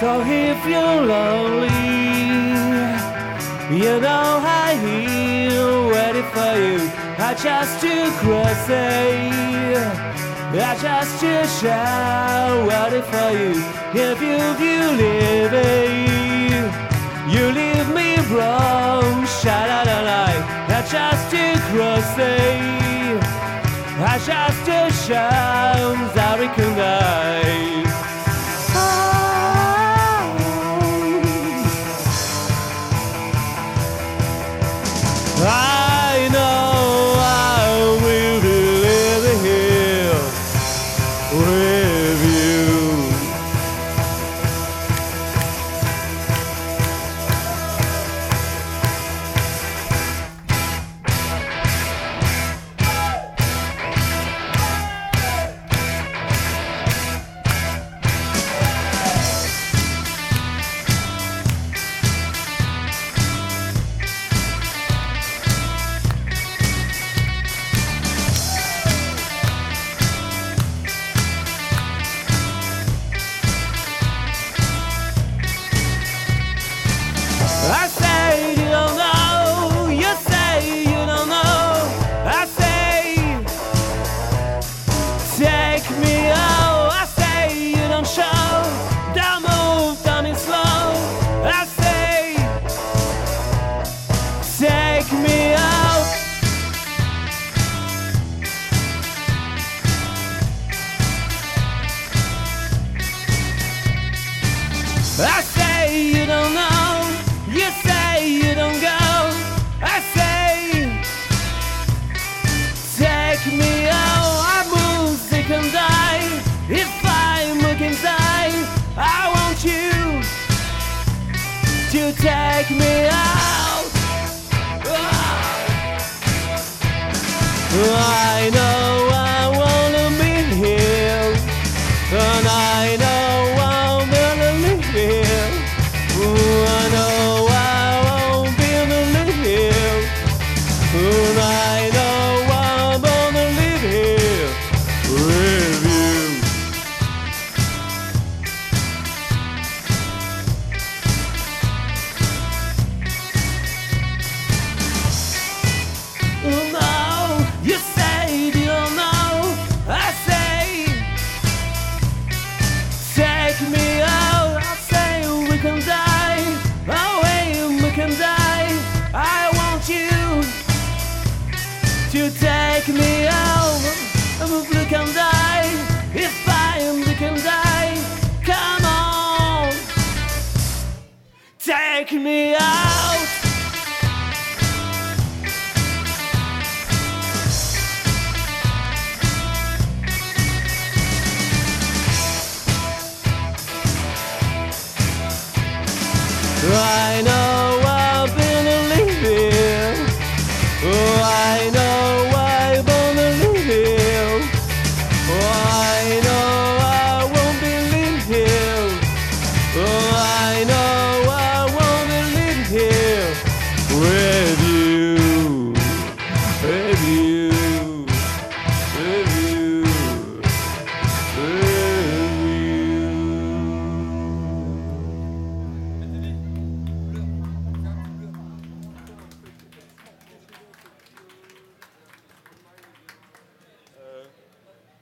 So if you're lonely, you know I'm here waiting for you. I just to cross I just to shout waiting for you. If you leave it, you leave me wrong. Shout out a lie. I just to cross I I say you don't know, you say you don't go. I say, take me out. Die. If I'm looking I want you to take me out. Ah. I know take me out. I know